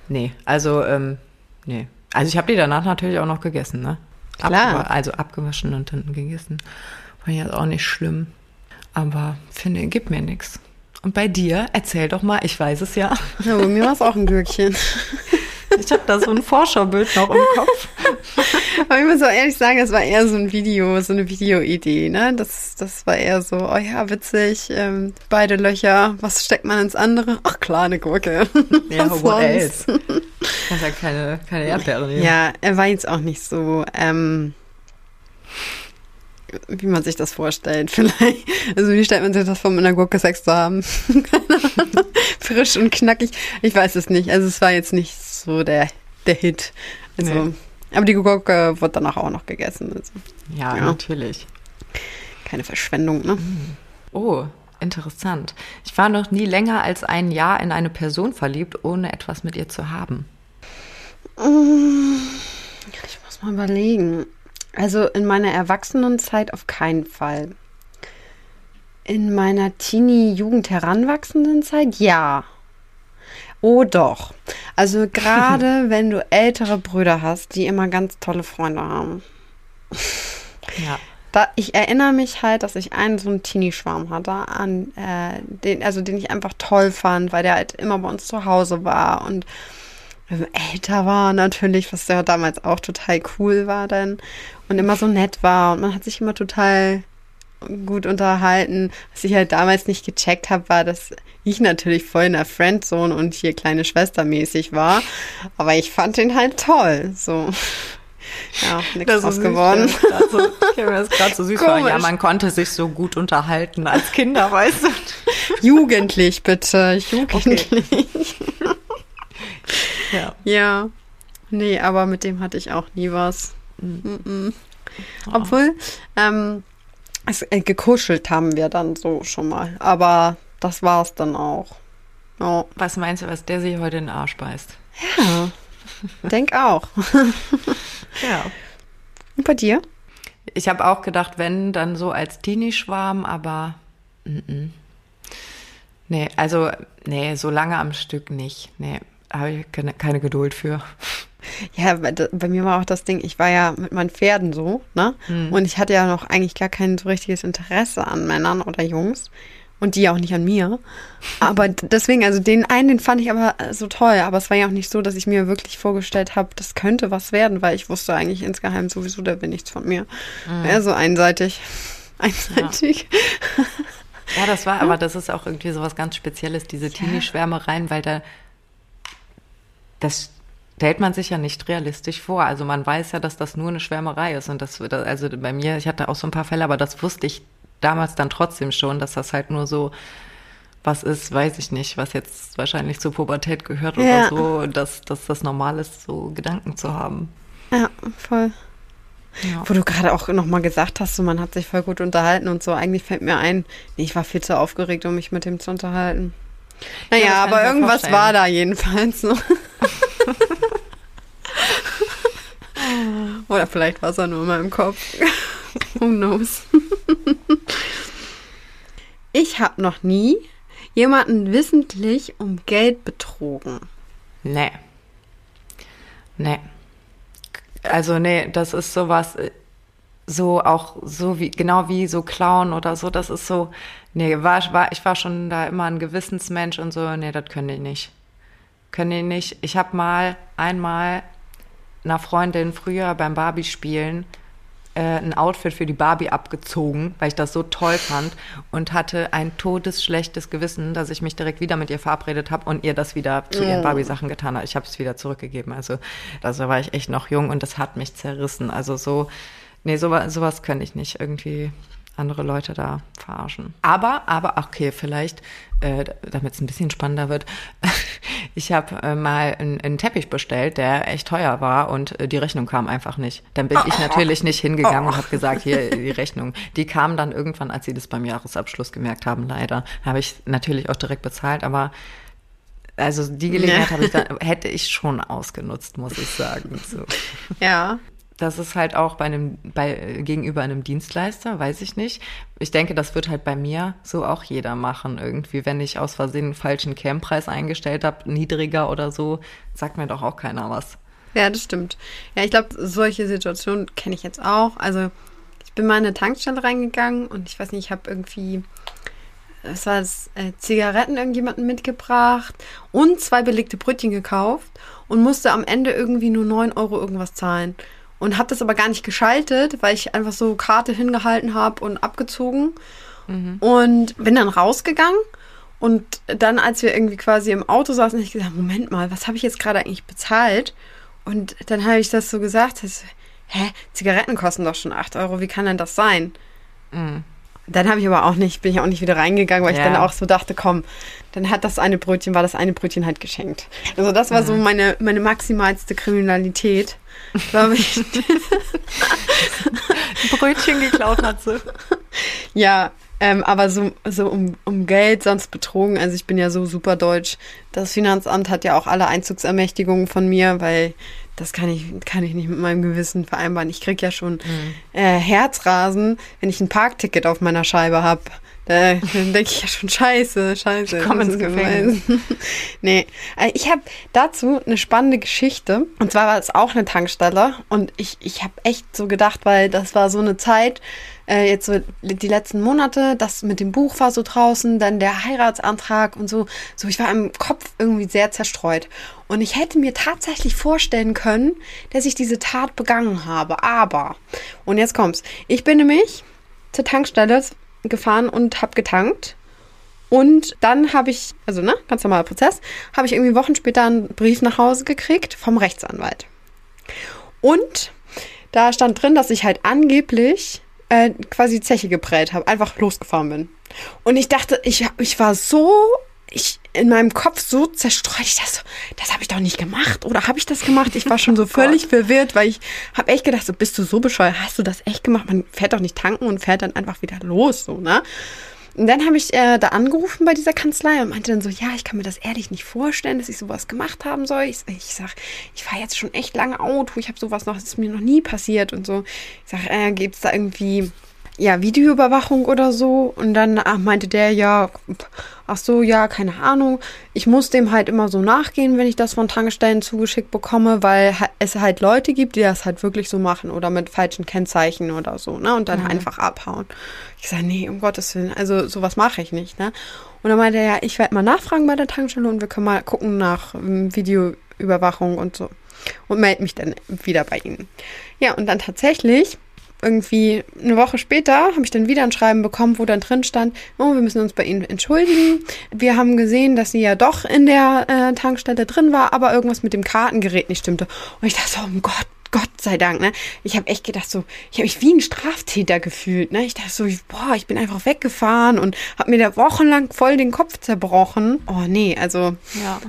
nee, also ähm, nee. Also ich habe die danach natürlich auch noch gegessen, ne? Klar. Abgewa- also abgewaschen und dann gegessen. War ja auch nicht schlimm. Aber finde, gibt mir nichts. Und bei dir, erzähl doch mal, ich weiß es ja. Ja, bei mir war es auch ein Gürkchen. Ich habe da so ein Vorschaubild noch im Kopf. Aber ich muss auch ehrlich sagen, das war eher so ein Video, so eine Videoidee, ne? Das, das war eher so, oh ja, witzig, ähm, beide Löcher, was steckt man ins andere? Ach klar, eine Gurke. Ja, Was what else? Kannst ja keine, keine Erdbeere nehmen. Ja, er war jetzt auch nicht so, ähm, wie man sich das vorstellt, vielleicht. Also wie stellt man sich das vor, mit einer Gurke Sex zu haben? Frisch und knackig. Ich weiß es nicht. Also es war jetzt nicht so der, der Hit. Also, Nee. aber die Gurke wird danach auch noch gegessen. Also Ja, Ja. natürlich. keine Verschwendung, ne? Oh, interessant. Ich war noch nie länger als ein Jahr in eine Person verliebt, ohne etwas mit ihr zu haben. Ich muss mal überlegen. Also in meiner Erwachsenenzeit auf keinen Fall. In meiner Teenie-Jugend heranwachsenden Zeit Oh doch. Also gerade wenn du ältere Brüder hast, die immer ganz tolle Freunde haben. Ja. Da, ich erinnere mich halt, dass ich einen so einen Teenie-Schwarm hatte, an äh, den, also den ich einfach toll fand, weil der halt immer bei uns zu Hause war und älter war natürlich, was ja damals auch total cool war dann und immer so nett war und man hat sich immer total gut unterhalten. Was ich halt damals nicht gecheckt habe, war, dass ich natürlich voll in der Friendzone und hier kleine Schwester mäßig war, aber ich fand den halt toll, so. Ja, nichts draus geworden. Also, ich mir das gerade so süß vor. Ja, man konnte sich so gut unterhalten als Kinder, weißt du? Jugendlich, bitte. Jugendlich. Ja. Ja. Nee, aber mit dem hatte ich auch nie was. Mhm. Obwohl, ähm, es, äh, gekuschelt haben wir dann so schon mal. Aber das war's dann auch. Ja, Was meinst du, was der sich heute in den Arsch beißt? ja. denk auch. Ja. Und bei dir? Ich habe auch gedacht, wenn, dann so als Teenie-Schwarm, aber mm -mm. nee, also nee, so lange am Stück nicht. Nee, habe ich keine, keine Geduld für. Ja, bei, bei mir war auch das Ding, ich war ja mit meinen Pferden so, ne? Und ich hatte ja noch eigentlich gar kein so richtiges Interesse an Männern oder Jungs. Und die auch nicht an mir. Aber deswegen, also den einen, den fand ich aber äh, so toll. Aber es war ja auch nicht so, dass ich mir wirklich vorgestellt habe, das könnte was werden, weil ich wusste eigentlich insgeheim sowieso, der will nichts von mir. Eher so einseitig. Einseitig. Ja, das war, aber das ist auch irgendwie so was ganz Spezielles, diese Teenie-Schwärmereien, weil da das stellt man sich ja nicht realistisch vor. Also man weiß ja, dass das nur eine Schwärmerei ist und das, also bei mir, ich hatte auch so ein paar Fälle, aber das wusste ich damals dann trotzdem schon, dass das halt nur so was ist, weiß ich nicht, was jetzt wahrscheinlich zur Pubertät gehört Ja. oder so, dass, dass das normal ist, so Gedanken zu haben. Ja, voll. Ja. Wo du gerade auch nochmal gesagt hast, so man hat sich voll gut unterhalten und so. Eigentlich fällt mir ein, nee, ich war viel zu aufgeregt, um mich mit dem zu unterhalten. Naja, kann aber irgendwas vorstellen. war da jedenfalls so. Oder vielleicht war es auch nur in meinem Kopf. Who knows? ich habe noch nie jemanden wissentlich um Geld betrogen. Nee. Nee. Also nee, das ist sowas, äh, so auch so wie, genau wie so Clown oder so, das ist so, nee, war, war, ich war schon da immer ein Gewissensmensch und so, nee, das können die nicht. Können die nicht. Ich habe mal einmal einer Freundin früher beim Barbie-Spielen äh, ein Outfit für die Barbie abgezogen, weil ich das so toll fand und hatte ein todesschlechtes Gewissen, dass ich mich direkt wieder mit ihr verabredet habe und ihr das wieder zu ihren Barbie-Sachen getan habe. Ich habe es wieder zurückgegeben. Also da war ich echt noch jung und das hat mich zerrissen. Also so, nee, sowas, sowas könnte ich nicht irgendwie andere Leute da verarschen. Aber, aber, okay, vielleicht, äh, damit es ein bisschen spannender wird, ich habe äh, mal einen, einen Teppich bestellt, der echt teuer war und äh, die Rechnung kam einfach nicht. Dann bin ich natürlich nicht hingegangen und habe gesagt, hier die Rechnung. Die kam dann irgendwann, als sie das beim Jahresabschluss gemerkt haben, leider. Habe ich natürlich auch direkt bezahlt, aber also die Gelegenheit ich dann, hätte ich schon ausgenutzt, muss ich sagen. So. Ja. Das ist halt auch bei einem, bei, gegenüber einem Dienstleister, weiß ich nicht. Ich denke, das wird halt bei mir so auch jeder machen irgendwie. Wenn ich aus Versehen einen falschen Camppreis eingestellt habe, niedriger oder so, sagt mir doch auch keiner was. Ja, das stimmt. Ja, ich glaube, solche Situationen kenne ich jetzt auch. Also, ich bin mal in eine Tankstelle reingegangen und ich weiß nicht, ich habe irgendwie, es war das, äh, Zigaretten irgendjemanden mitgebracht und zwei belegte Brötchen gekauft und musste am Ende irgendwie nur 9 Euro irgendwas zahlen. Und habe das aber gar nicht geschaltet, weil ich einfach so Karte hingehalten habe und abgezogen. Und bin dann rausgegangen. Und dann, als wir irgendwie quasi im Auto saßen, habe ich gesagt, Moment mal, was habe ich jetzt gerade eigentlich bezahlt? Und dann habe ich das so gesagt, dass, hä, Zigaretten kosten doch schon 8 Euro, wie kann denn das sein? Dann habe ich aber auch nicht, bin ich auch nicht wieder reingegangen, weil ich Ja. dann auch so dachte, komm, dann hat das eine Brötchen, war das eine Brötchen halt geschenkt. Also das war so meine, meine maximalste Kriminalität, glaube ich. Brötchen geklaut hat sie. Ja, ähm, aber so, so um, um Geld sonst betrogen. Also ich bin ja so super deutsch. Das Finanzamt hat ja auch alle Einzugsermächtigungen von mir, weil das kann ich, kann ich nicht mit meinem Gewissen vereinbaren. Ich krieg ja schon äh, Herzrasen, wenn ich ein Parkticket auf meiner Scheibe habe. Da, dann denke ich ja schon, scheiße, scheiße. komm das ins gemein. nee, äh, ich habe dazu eine spannende Geschichte. Und zwar war es auch eine Tankstelle. Und ich, ich habe echt so gedacht, weil das war so eine Zeit, äh, jetzt so die letzten Monate, das mit dem Buch war so draußen, dann der Heiratsantrag und so. So, ich war im Kopf irgendwie sehr zerstreut. Und ich hätte mir tatsächlich vorstellen können, dass ich diese Tat begangen habe. Aber, und jetzt kommt's. Ich bin nämlich zur Tankstelle gefahren und habe getankt. Und dann habe ich, also ne, ganz normaler Prozess, habe ich irgendwie Wochen später einen Brief nach Hause gekriegt vom Rechtsanwalt. Und da stand drin, dass ich halt angeblich äh, quasi Zeche geprellt habe, einfach losgefahren bin. Und ich dachte, ich, ich war so, ich in meinem Kopf so zerstreut, ich dachte so, das habe ich doch nicht gemacht oder habe ich das gemacht? Ich war schon so völlig verwirrt, weil ich habe echt gedacht, so bist du so bescheuert, hast du das echt gemacht? Man fährt doch nicht tanken und fährt dann einfach wieder los, so, ne? Und dann habe ich äh, da angerufen bei dieser Kanzlei und meinte dann so, ja, ich kann mir das ehrlich nicht vorstellen, dass ich sowas gemacht haben soll. Ich, ich sag, ich fahre jetzt schon echt lange Auto, ich habe sowas noch, das ist mir noch nie passiert und so. Ich sag, äh, gibt's da irgendwie ja, Videoüberwachung oder so. Und dann ach, meinte der, ja, ach so, ja, keine Ahnung. Ich muss dem halt immer so nachgehen, wenn ich das von Tankstellen zugeschickt bekomme, weil es halt Leute gibt, die das halt wirklich so machen oder mit falschen Kennzeichen oder so, ne? Und dann einfach abhauen. Ich sage, nee, um Gottes Willen, also sowas mache ich nicht, ne? Und dann meinte er, ja, ich werde mal nachfragen bei der Tankstelle und wir können mal gucken nach ähm, Videoüberwachung und so. Und melde mich dann wieder bei ihnen. Ja, und dann tatsächlich irgendwie eine Woche später habe ich dann wieder ein Schreiben bekommen, wo dann drin stand, oh, wir müssen uns bei Ihnen entschuldigen. Wir haben gesehen, dass sie ja doch in der äh, Tankstelle drin war, aber irgendwas mit dem Kartengerät nicht stimmte. Und ich dachte so, um Gott, Gott sei Dank, ne? Ich habe echt gedacht so, ich habe mich wie ein Straftäter gefühlt, ne? Ich dachte so, boah, ich bin einfach weggefahren und habe mir da wochenlang voll den Kopf zerbrochen. Oh nee, also Ja.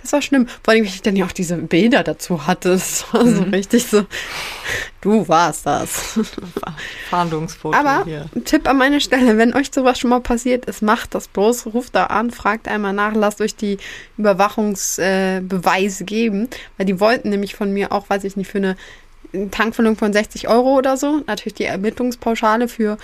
Das war schlimm. Vor allem, weil ich dann ja auch diese Bilder dazu hatte. Das war so richtig so, du warst das. Fahndungsfoto Aber hier. ein Tipp an meine Stelle, wenn euch sowas schon mal passiert ist, macht das bloß, ruft da an, fragt einmal nach, lasst euch die Überwachungsbeweise äh, geben, weil die wollten nämlich von mir auch, weiß ich nicht, für eine eine Tankfüllung von 60 Euro oder so, natürlich die Ermittlungspauschale für,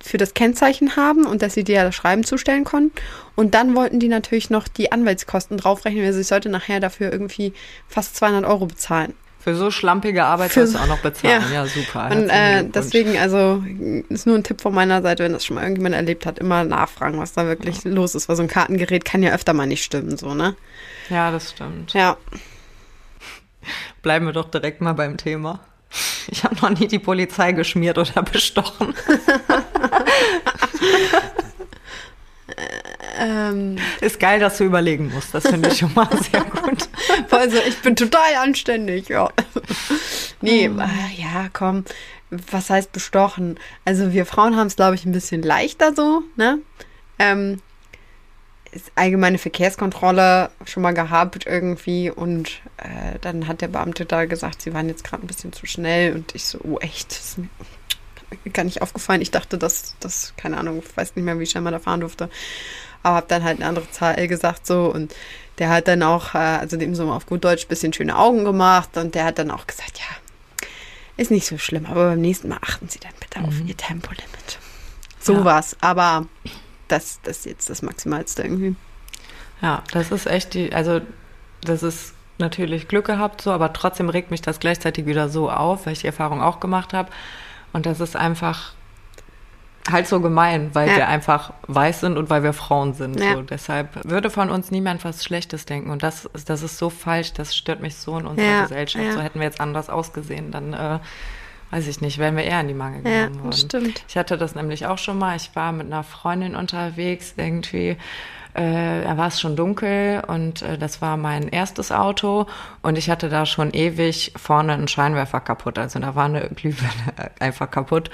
für das Kennzeichen haben und dass sie dir das Schreiben zustellen konnten. Und dann wollten die natürlich noch die Anwaltskosten draufrechnen. Also ich sollte nachher dafür irgendwie fast 200 Euro bezahlen. Für so schlampige Arbeit Für, du auch noch bezahlen. Ja, ja super. Und äh, deswegen, also ist nur ein Tipp von meiner Seite, wenn das schon mal irgendjemand erlebt hat, immer nachfragen, was da wirklich ja. los ist. Weil so ein Kartengerät kann ja öfter mal nicht stimmen, so, ne? Ja, das stimmt. Ja. Bleiben wir doch direkt mal beim Thema. Ich habe noch nie die Polizei geschmiert oder bestochen. Ähm, ist geil, dass du überlegen musst. Das finde ich schon mal sehr gut. Also ich bin total anständig, ja. Nee, hm. ja, komm. Was heißt bestochen? Also wir Frauen haben es, glaube ich, ein bisschen leichter so, ne? Ähm, allgemeine Verkehrskontrolle schon mal gehabt irgendwie und äh, dann hat der Beamte da gesagt, sie waren jetzt gerade ein bisschen zu schnell und ich so, oh echt, das ist mir gar nicht aufgefallen. Ich dachte, dass das, keine Ahnung, ich weiß nicht mehr, wie schnell man da fahren durfte aber habe dann halt eine andere Zahl gesagt so und der hat dann auch, äh, also dem so auf gut Deutsch ein bisschen schöne Augen gemacht und der hat dann auch gesagt, ja, ist nicht so schlimm, aber beim nächsten Mal achten Sie dann bitte mhm. auf Ihr Tempolimit. So ja. was, aber das, das ist jetzt das Maximalste irgendwie. Ja, das ist echt die, also das ist natürlich Glück gehabt so, aber trotzdem regt mich das gleichzeitig wieder so auf, weil ich die Erfahrung auch gemacht habe. Und das ist einfach halt so gemein, weil ja. wir einfach weiß sind und weil wir Frauen sind. Ja. So. Deshalb würde von uns niemand was Schlechtes denken. Und das, das ist so falsch, das stört mich so in unserer ja. Gesellschaft. So hätten wir jetzt anders ausgesehen, dann äh, weiß ich nicht, wären wir eher in die Mangel genommen ja, worden. Stimmt. Ich hatte das nämlich auch schon mal. Ich war mit einer Freundin unterwegs, irgendwie. Äh, da war es schon dunkel und äh, das war mein erstes Auto und ich hatte da schon ewig vorne einen Scheinwerfer kaputt. Also da war eine Glühbirne einfach kaputt.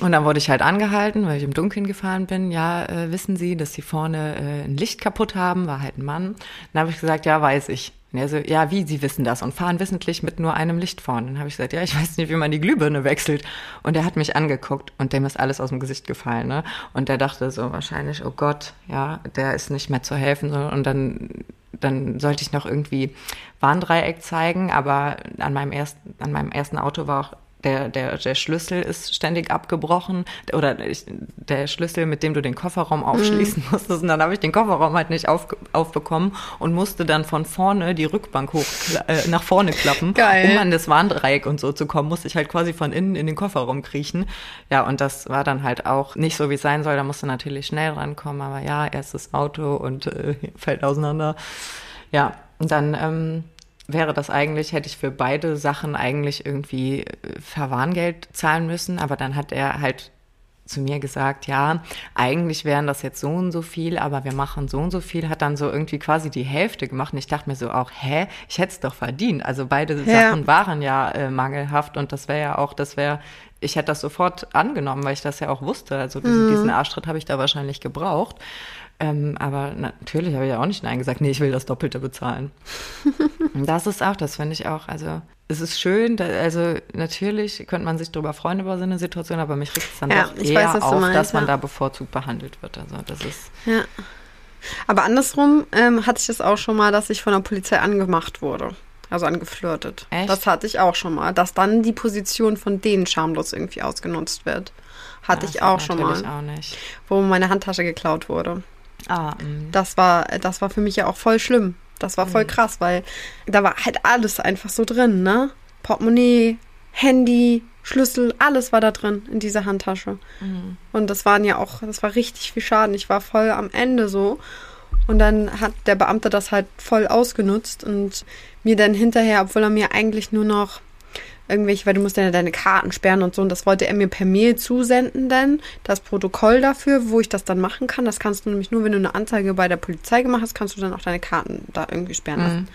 Und dann wurde ich halt angehalten, weil ich im Dunkeln gefahren bin. Ja, äh, wissen Sie, dass Sie vorne äh, ein Licht kaputt haben? War halt ein Mann. Dann habe ich gesagt, ja, weiß ich. Und er so, ja, wie, Sie wissen das? Und fahren wissentlich mit nur einem Licht vorne. Dann habe ich gesagt, ja, ich weiß nicht, wie man die Glühbirne wechselt. Und er hat mich angeguckt und dem ist alles aus dem Gesicht gefallen. Ne? Und der dachte so wahrscheinlich, oh Gott, ja, der ist nicht mehr zu helfen. Und dann dann sollte ich noch irgendwie Warndreieck zeigen, aber an meinem ersten, an meinem ersten Auto war auch der, der, der Schlüssel ist ständig abgebrochen oder ich, der Schlüssel, mit dem du den Kofferraum aufschließen mm. musstest. Und dann habe ich den Kofferraum halt nicht auf, aufbekommen und musste dann von vorne die Rückbank hoch äh, nach vorne klappen, Geil. um an das Warndreieck und so zu kommen. Musste ich halt quasi von innen in den Kofferraum kriechen. Ja, und das war dann halt auch nicht so, wie es sein soll. Da musste natürlich schnell rankommen, aber ja, erstes Auto und äh, fällt auseinander. Ja, und dann ähm, wäre das eigentlich, hätte ich für beide Sachen eigentlich irgendwie äh, Verwarngeld zahlen müssen, aber dann hat er halt zu mir gesagt, ja, eigentlich wären das jetzt so und so viel, aber wir machen so und so viel, hat dann so irgendwie quasi die Hälfte gemacht. Und ich dachte mir so auch, hä, ich hätte es doch verdient. Also beide ja. Sachen waren ja äh, mangelhaft und das wäre ja auch, das wäre, ich hätte das sofort angenommen, weil ich das ja auch wusste. Also diesen, mhm. diesen Arschtritt habe ich da wahrscheinlich gebraucht. Ähm, aber natürlich habe ich ja auch nicht Nein gesagt, nee, ich will das Doppelte bezahlen. das ist auch, das finde ich auch, also es ist schön, da, also natürlich könnte man sich darüber freuen über so eine Situation, aber mich regt es dann ja, doch eher weiß, auf, meinst, dass man ja. da bevorzugt behandelt wird. Also das ist. Ja. Aber andersrum ähm, hatte ich das auch schon mal, dass ich von der Polizei angemacht wurde. Also angeflirtet. Echt? Das hatte ich auch schon mal. Dass dann die Position von denen schamlos irgendwie ausgenutzt wird. Hatte ja, ich auch schon mal. Auch nicht. Wo meine Handtasche geklaut wurde. Ah, das war, das war für mich ja auch voll schlimm. Das war voll mhm. krass, weil da war halt alles einfach so drin, ne? Portemonnaie, Handy, Schlüssel, alles war da drin in dieser Handtasche. Mhm. Und das waren ja auch, das war richtig viel Schaden. Ich war voll am Ende so. Und dann hat der Beamte das halt voll ausgenutzt und mir dann hinterher, obwohl er mir eigentlich nur noch irgendwelche, weil du musst ja deine Karten sperren und so. Und das wollte er mir per Mail zusenden, denn das Protokoll dafür, wo ich das dann machen kann. Das kannst du nämlich nur, wenn du eine Anzeige bei der Polizei gemacht hast, kannst du dann auch deine Karten da irgendwie sperren lassen. Mhm.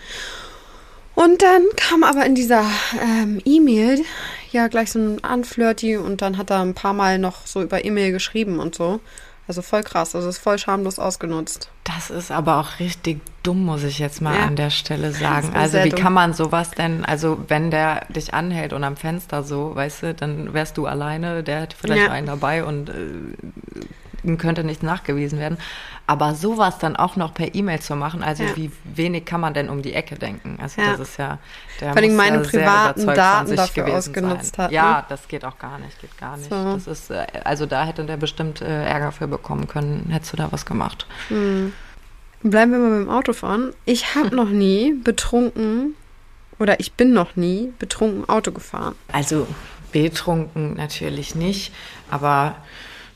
Und dann kam aber in dieser ähm, E-Mail ja gleich so ein Anflirty und dann hat er ein paar Mal noch so über E-Mail geschrieben und so. Also voll krass, also ist voll schamlos ausgenutzt. Das ist aber auch richtig dumm, muss ich jetzt mal ja. an der Stelle sagen. Also wie dumm. kann man sowas denn, also wenn der dich anhält und am Fenster so, weißt du, dann wärst du alleine, der hätte vielleicht ja. einen dabei und äh, könnte nichts nachgewiesen werden. Aber sowas dann auch noch per E-Mail zu machen, also Ja. wie wenig kann man denn um die Ecke denken? Also Ja. das ist ja, der Vor allem meine privaten Daten dafür ausgenutzt sein. hat, Ja, ne? das geht auch gar nicht, geht gar nicht. So. Das ist, äh, also da hätte der bestimmt äh, Ärger für bekommen können, hättest du da was gemacht. Bleiben wir mal beim Autofahren. Ich habe noch nie betrunken oder ich bin noch nie betrunken Auto gefahren. Also betrunken natürlich nicht, aber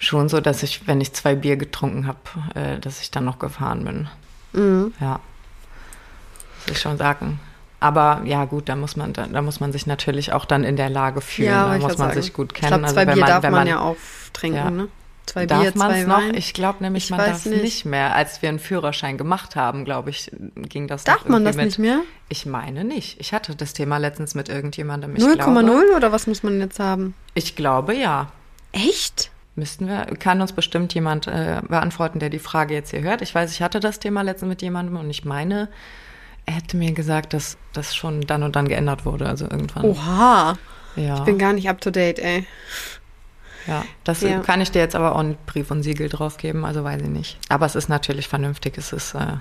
schon so, dass ich, wenn ich zwei Bier getrunken habe, äh, dass ich dann noch gefahren bin. Mhm. Ja, muss ich schon sagen. Aber ja gut, da muss man, da, da muss man sich natürlich auch dann in der Lage fühlen. da wollte ich muss man sagen. sich gut Ich kennen. glaube, zwei wenn Bier darf wenn man, ja auch trinken, Ja. ne? Zwei Darf Bier, man zwei es noch? Wein. Ich glaube nämlich, Ich man darf es nicht. nicht mehr. Als wir einen Führerschein gemacht haben, glaube ich, ging das Darf man das mit, nicht mehr? Ich meine nicht. Ich hatte das Thema letztens mit irgendjemandem. Ich glaube, 0,0 oder was muss man jetzt haben? ich glaube ja. Echt? Müssten wir, kann uns bestimmt jemand äh, beantworten, der die Frage jetzt hier hört. Ich weiß, ich hatte das Thema letztens mit jemandem und ich meine, er hätte mir gesagt, dass das schon dann und dann geändert wurde. Also irgendwann. Oha. ja. Ich bin gar nicht up to date, ey. ja. Das Ja. kann ich dir jetzt aber auch einen Brief und Siegel drauf geben, also weiß ich nicht. Aber es ist natürlich vernünftig. Es ist, äh,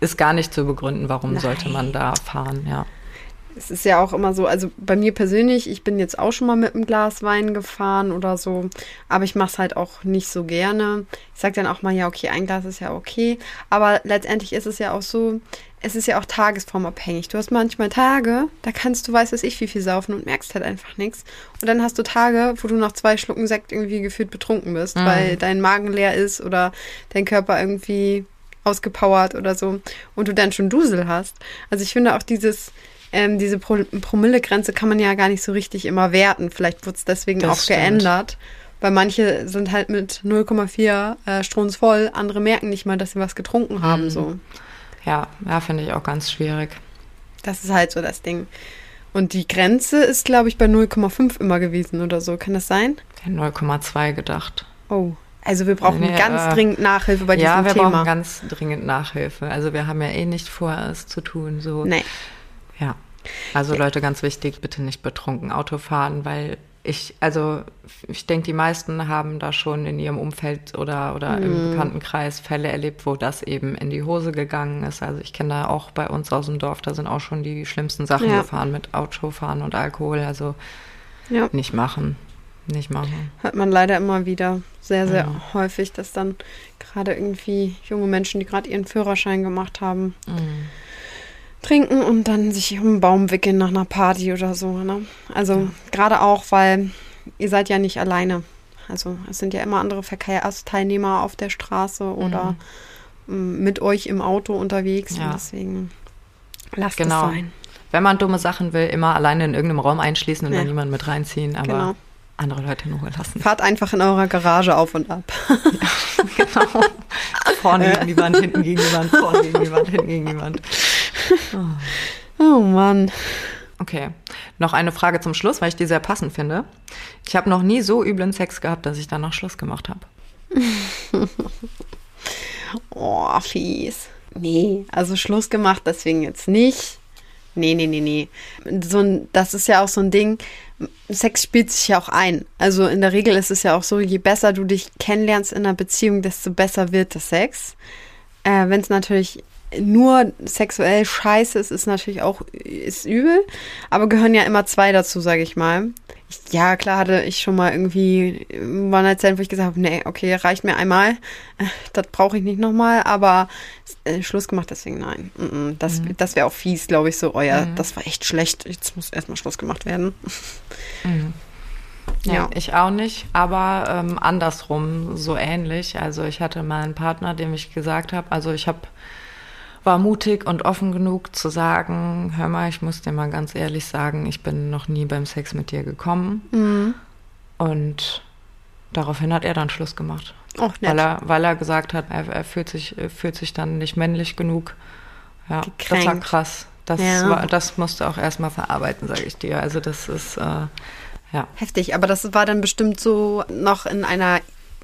ist gar nicht zu begründen, warum Nein. sollte man da fahren, ja. Es ist ja auch immer so, also bei mir persönlich, ich bin jetzt auch schon mal mit einem Glas Wein gefahren oder so, aber ich mache es halt auch nicht so gerne. Ich sage dann auch mal, ja, okay, ein Glas ist ja okay, aber letztendlich ist es ja auch so, es ist ja auch tagesformabhängig. Du hast manchmal Tage, da kannst du, weiß was ich, wie viel saufen und merkst halt einfach nichts. Und dann hast du Tage, wo du nach zwei Schlucken Sekt irgendwie gefühlt betrunken bist, weil dein Magen leer ist oder dein Körper irgendwie ausgepowert oder so und du dann schon Dusel hast. Also ich finde auch dieses, ähm, diese Pro Promillegrenze kann man ja gar nicht so richtig immer werten. Vielleicht wird es deswegen Das auch stimmt. geändert. Weil manche sind halt mit 0,4 äh, strunzvoll, andere merken nicht mal, dass sie was getrunken haben. Mhm. So. Ja, ja finde ich auch ganz schwierig. Das ist halt so das Ding. Und die Grenze ist, glaube ich, bei 0,5 immer gewesen oder so. Kann das sein? Ich hätte 0,2 gedacht. Oh. Also wir brauchen Nee, ganz äh, dringend Nachhilfe bei ja, diesem wir Thema. brauchen ganz dringend Nachhilfe. Also wir haben ja eh nicht vor, es zu tun. So. nee. Ja. Also Leute, ganz wichtig, bitte nicht betrunken Auto fahren, weil ich, also ich denke, die meisten haben da schon in ihrem Umfeld oder, oder Mhm. im Bekanntenkreis Fälle erlebt, wo das eben in die Hose gegangen ist. Also ich kenne da auch bei uns aus dem Dorf, da sind auch schon die schlimmsten Sachen Ja. gefahren mit Autofahren und Alkohol. Also Ja. nicht machen. Nicht machen. Hört man leider immer wieder sehr, sehr Ja. häufig, dass dann gerade irgendwie junge Menschen, die gerade ihren Führerschein gemacht haben, Mhm. Trinken und dann sich um einen Baum wickeln nach einer Party oder so. Ne? Also gerade auch, weil ihr seid ja nicht alleine. Also es sind ja immer andere Verkehrsteilnehmer auf der Straße oder ähm, mit euch im Auto unterwegs. Ja. Und deswegen lasst Genau. es sein. Wenn man dumme Sachen will, immer alleine in irgendeinem Raum einschließen und Ja. dann niemanden mit reinziehen, aber Genau. andere Leute in Ruhe lassen. Fahrt einfach in eurer Garage auf und ab. genau. Vorne gegen die Wand, hinten gegen die Wand, vorne gegen die Wand, hinten gegen die Wand. Oh Mann. Okay, noch eine Frage zum Schluss, weil ich die sehr passend finde. Ich habe noch nie so üblen Sex gehabt, dass ich dann noch Schluss gemacht habe. Oh, fies. Nee, also Schluss gemacht, deswegen jetzt nicht. Nee, nee, nee, nee. So ein, das ist ja auch so ein Ding. Sex spielt sich ja auch ein. Also in der Regel ist es ja auch so, je besser du dich kennenlernst in einer Beziehung, desto besser wird der Sex. Äh, Wenn es natürlich nur sexuell scheiße ist, ist natürlich auch ist übel. Aber gehören ja immer zwei dazu, sage ich mal. Ich, ja, klar hatte ich schon mal irgendwie mal eine Zeit, wo ich gesagt habe, nee, okay, reicht mir einmal. Das brauche ich nicht nochmal, aber äh, Schluss gemacht, deswegen nein. Mm, mm, Das, das wäre auch fies, glaube ich, so, oh ja, das war echt schlecht. Jetzt muss erstmal Schluss gemacht werden. Ja. Ich auch nicht, aber ähm, andersrum so ähnlich. Also ich hatte mal einen Partner, dem ich gesagt habe, also ich habe war mutig und offen genug zu sagen, hör mal, ich muss dir mal ganz ehrlich sagen, ich bin noch nie beim Sex mit dir gekommen. Und daraufhin hat er dann Schluss gemacht. Nett. Weil er, weil er gesagt hat, er, er fühlt, sich, fühlt sich dann nicht männlich genug. Ja, das war Gekränkt. krass. Das, Ja. war, das musst du auch erstmal verarbeiten, sage ich dir. Also das ist, äh, ja. Heftig, aber das war dann bestimmt so noch in einer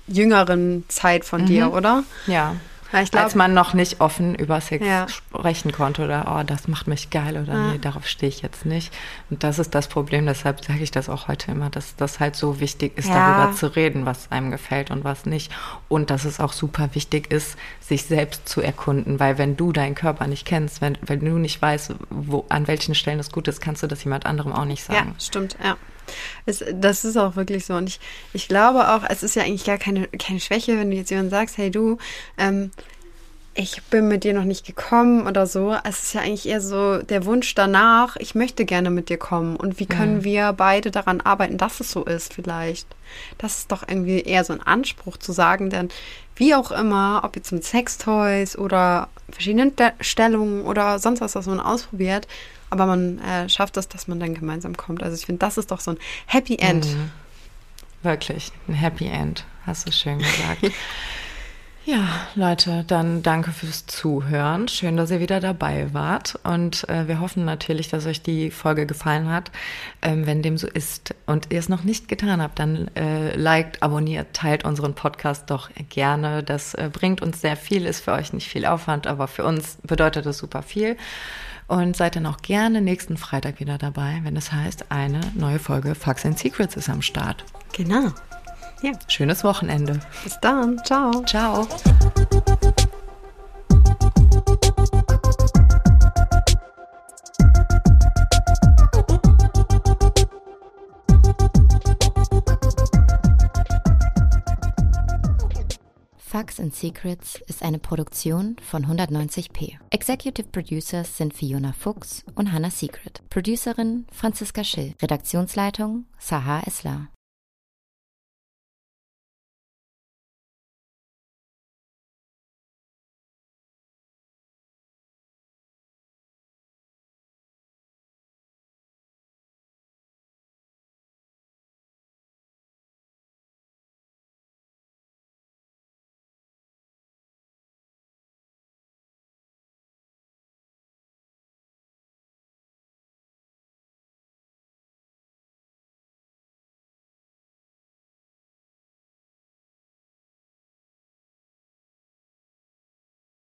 jüngeren Zeit von dir, oder? Ja, glaub, Als man noch nicht offen über Sex ja. sprechen konnte oder, oh, das macht mich geil oder ja. nee, darauf stehe ich jetzt nicht. Und das ist das Problem, deshalb sage ich das auch heute immer, dass das halt so wichtig ist, ja. darüber zu reden, was einem gefällt und was nicht. Und dass es auch super wichtig ist, sich selbst zu erkunden, weil wenn du deinen Körper nicht kennst, wenn, wenn du nicht weißt, wo, an welchen Stellen es gut ist, kannst du das jemand anderem auch nicht sagen. Ja, stimmt, ja. Es, das ist auch wirklich so. Und ich, ich glaube auch, es ist ja eigentlich gar keine, keine Schwäche, wenn du jetzt jemand sagst, hey du, ähm, ich bin mit dir noch nicht gekommen oder so. Es ist ja eigentlich eher so der Wunsch danach, ich möchte gerne mit dir kommen. Und wie können mhm. wir beide daran arbeiten, dass es so ist vielleicht? Das ist doch irgendwie eher so ein Anspruch zu sagen, denn wie auch immer, ob jetzt mit Sextoys oder verschiedenen Stellungen oder sonst was, was man ausprobiert, aber man äh, schafft es, dass man dann gemeinsam kommt. Also ich finde, das ist doch so ein Happy End. Mhm. Wirklich, ein Happy End, hast du schön gesagt. Ja, Leute, dann danke fürs Zuhören. Schön, dass ihr wieder dabei wart. Und äh, wir hoffen natürlich, dass euch die Folge gefallen hat. Ähm, wenn dem so ist und ihr es noch nicht getan habt, dann äh, liked, abonniert, teilt unseren Podcast doch gerne. Das äh, bringt uns sehr viel, ist für euch nicht viel Aufwand, aber für uns bedeutet das super viel. Und seid dann auch gerne nächsten Freitag wieder dabei, wenn es heißt, eine neue Folge Facts and Secrets ist am Start. Genau. Ja. Schönes Wochenende. Bis dann. Ciao. Ciao. Facts and Secrets ist eine Produktion von 190p. Executive Producers sind Fiona Fuchs und Hannah Secret. Producerin Franziska Schill. Redaktionsleitung Sahar Eslar.